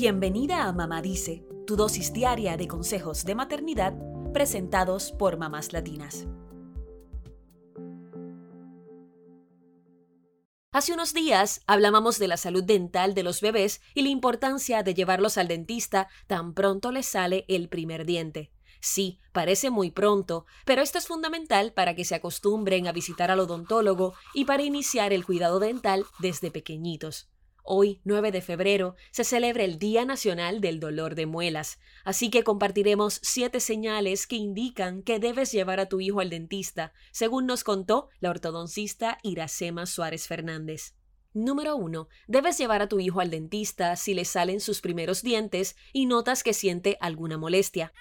Bienvenida a Mamá Dice, tu dosis diaria de consejos de maternidad presentados por mamás latinas. Hace unos días hablábamos de la salud dental de los bebés y la importancia de llevarlos al dentista tan pronto les sale el primer diente. Sí, parece muy pronto, pero esto es fundamental para que se acostumbren a visitar al odontólogo y para iniciar el cuidado dental desde pequeñitos. Hoy, 9 de febrero, se celebra el Día Nacional del Dolor de Muelas, así que compartiremos siete señales que indican que debes llevar a tu hijo al dentista, según nos contó la ortodoncista Iracema Suárez Fernández. Número 1. Debes llevar a tu hijo al dentista si le salen sus primeros dientes y notas que siente alguna molestia.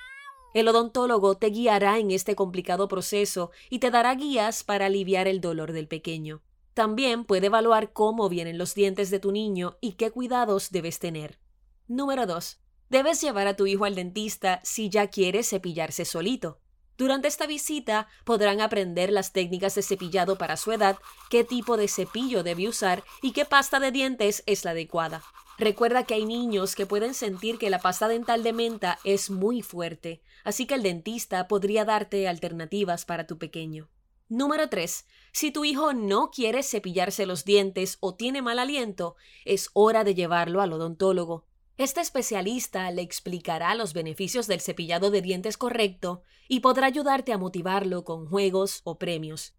El odontólogo te guiará en este complicado proceso y te dará guías para aliviar el dolor del pequeño. También puede evaluar cómo vienen los dientes de tu niño y qué cuidados debes tener. Número 2. Debes llevar a tu hijo al dentista si ya quiere cepillarse solito. Durante esta visita podrán aprender las técnicas de cepillado para su edad, qué tipo de cepillo debe usar y qué pasta de dientes es la adecuada. Recuerda que hay niños que pueden sentir que la pasta dental de menta es muy fuerte, así que el dentista podría darte alternativas para tu pequeño. Número 3. Si tu hijo no quiere cepillarse los dientes o tiene mal aliento, es hora de llevarlo al odontólogo. Este especialista le explicará los beneficios del cepillado de dientes correcto y podrá ayudarte a motivarlo con juegos o premios.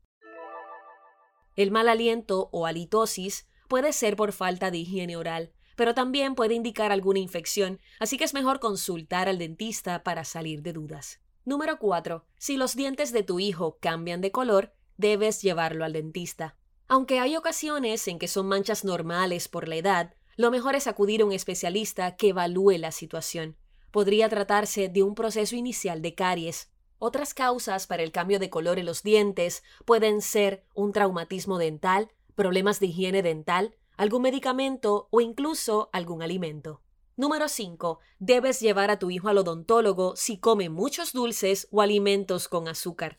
El mal aliento o halitosis puede ser por falta de higiene oral, pero también puede indicar alguna infección, así que es mejor consultar al dentista para salir de dudas. Número 4. Si los dientes de tu hijo cambian de color, debes llevarlo al dentista. Aunque hay ocasiones en que son manchas normales por la edad, lo mejor es acudir a un especialista que evalúe la situación. Podría tratarse de un proceso inicial de caries. Otras causas para el cambio de color en los dientes pueden ser un traumatismo dental, problemas de higiene dental, algún medicamento o incluso algún alimento. Número 5. Debes llevar a tu hijo al odontólogo si come muchos dulces o alimentos con azúcar.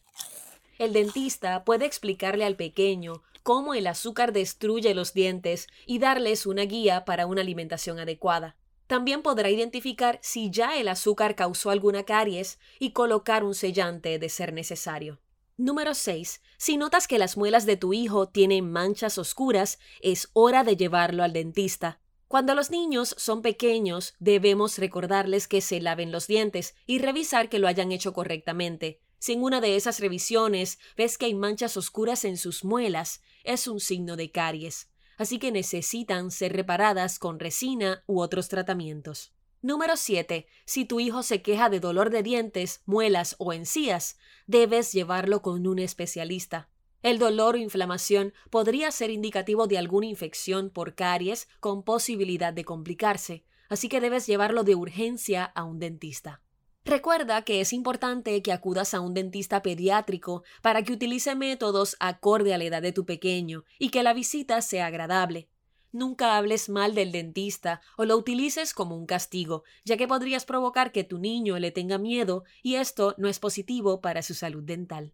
El dentista puede explicarle al pequeño cómo el azúcar destruye los dientes y darles una guía para una alimentación adecuada. También podrá identificar si ya el azúcar causó alguna caries y colocar un sellante de ser necesario. Número 6. Si notas que las muelas de tu hijo tienen manchas oscuras, es hora de llevarlo al dentista. Cuando los niños son pequeños, debemos recordarles que se laven los dientes y revisar que lo hayan hecho correctamente. Si en una de esas revisiones ves que hay manchas oscuras en sus muelas, es un signo de caries, así que necesitan ser reparadas con resina u otros tratamientos. Número 7. Si tu hijo se queja de dolor de dientes, muelas o encías, debes llevarlo con un especialista. El dolor o inflamación podría ser indicativo de alguna infección por caries con posibilidad de complicarse, así que debes llevarlo de urgencia a un dentista. Recuerda que es importante que acudas a un dentista pediátrico para que utilice métodos acorde a la edad de tu pequeño y que la visita sea agradable. Nunca hables mal del dentista o lo utilices como un castigo, ya que podrías provocar que tu niño le tenga miedo y esto no es positivo para su salud dental.